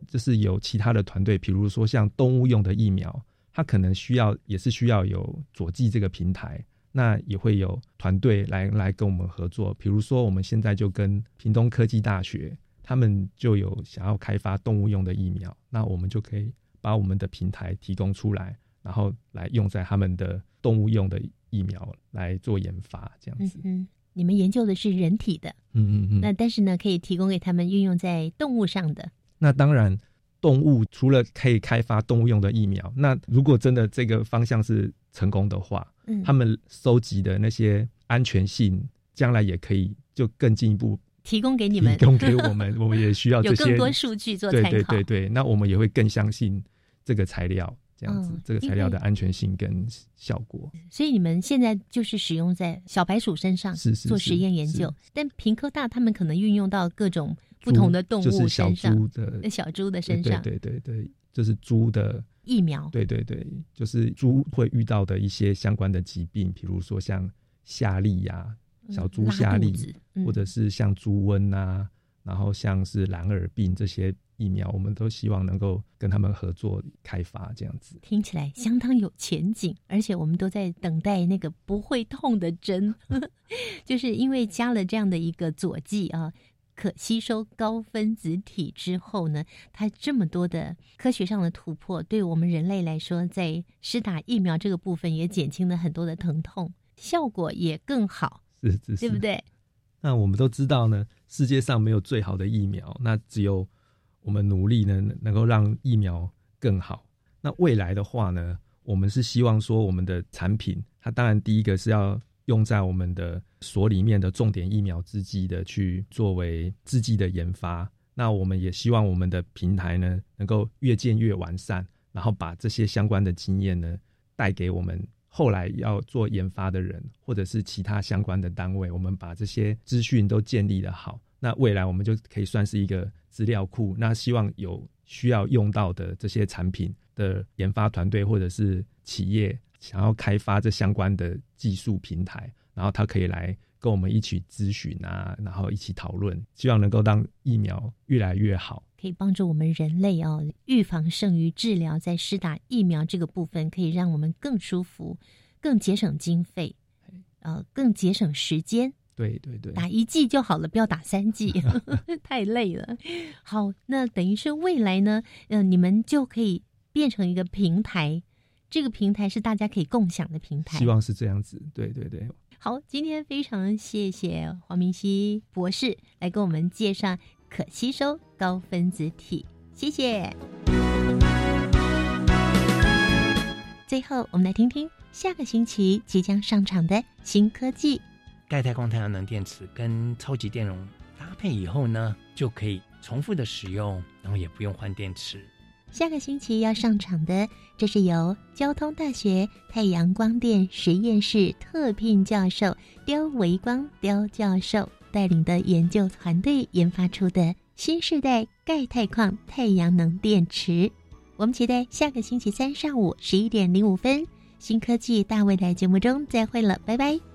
就是有其他的团队，比如说像动物用的疫苗，它可能需要也是需要有佐剂这个平台，那也会有团队来来跟我们合作。比如说我们现在就跟屏东科技大学，他们就有想要开发动物用的疫苗，那我们就可以把我们的平台提供出来。然后来用在他们的动物用的疫苗来做研发，这样子。
嗯，你们研究的是人体的，
嗯嗯嗯。
那但是呢，可以提供给他们运用在动物上的。
那当然，动物除了可以开发动物用的疫苗，那如果真的这个方向是成功的话，
嗯，
他们收集的那些安全性，将来也可以就更进一步
提供给你们，
提供给我们，(laughs) 我们也需要这些。
有更多数据做参考。
对对对对，那我们也会更相信这个材料。这样子，
嗯
这个材料的安全性跟效果，
所以你们现在就是使用在小白鼠身上
是是
做实验研究，但平科大他们可能运用到各种不同的动物
就是小
身上，
猪的
小猪的身上，
对对对对，就是猪的
疫苗，
对对对，就是猪会遇到的一些相关的疾病，比如说像下痢呀、小猪下痢，
嗯、
或者是像猪瘟啊，然后像是蓝耳病这些。疫苗，我们都希望能够跟他们合作开发，这样子。
听起来相当有前景，而且我们都在等待那个不会痛的针，(laughs) 就是因为加了这样的一个佐剂啊，可吸收高分子体之后呢，它这么多的科学上的突破，对我们人类来说，在施打疫苗这个部分也减轻了很多的疼痛，效果也更好，
是是，
对不对？
那我们都知道呢，世界上没有最好的疫苗，那只有。我们努力呢，能够让疫苗更好。那未来的话呢，我们是希望说，我们的产品，它当然第一个是要用在我们的所里面的重点疫苗制剂的去作为制剂的研发。那我们也希望我们的平台呢，能够越建越完善，然后把这些相关的经验呢，带给我们后来要做研发的人，或者是其他相关的单位。我们把这些资讯都建立的好，那未来我们就可以算是一个。资料库，那希望有需要用到的这些产品的研发团队或者是企业想要开发这相关的技术平台，然后他可以来跟我们一起咨询啊，然后一起讨论，希望能够让疫苗越来越好，
可以帮助我们人类哦，预防胜于治疗，在施打疫苗这个部分，可以让我们更舒服、更节省经费，呃，更节省时间。
对对对，
打一剂就好了，不要打三剂，(laughs) 太累了。好，那等于是未来呢，嗯、呃，你们就可以变成一个平台，这个平台是大家可以共享的平台。
希望是这样子，对对对。
好，今天非常谢谢黄明熙博士来给我们介绍可吸收高分子体，谢谢。最后，我们来听听下个星期即将上场的新科技。
钙钛矿太阳能电池跟超级电容搭配以后呢，就可以重复的使用，然后也不用换电池。
下个星期要上场的，这是由交通大学太阳光电实验室特聘教授刁维光刁教授带领的研究团队研发出的新世代钙钛矿太阳能电池。我们期待下个星期三上午十一点零五分，新科技大未来节目中再会了，拜拜。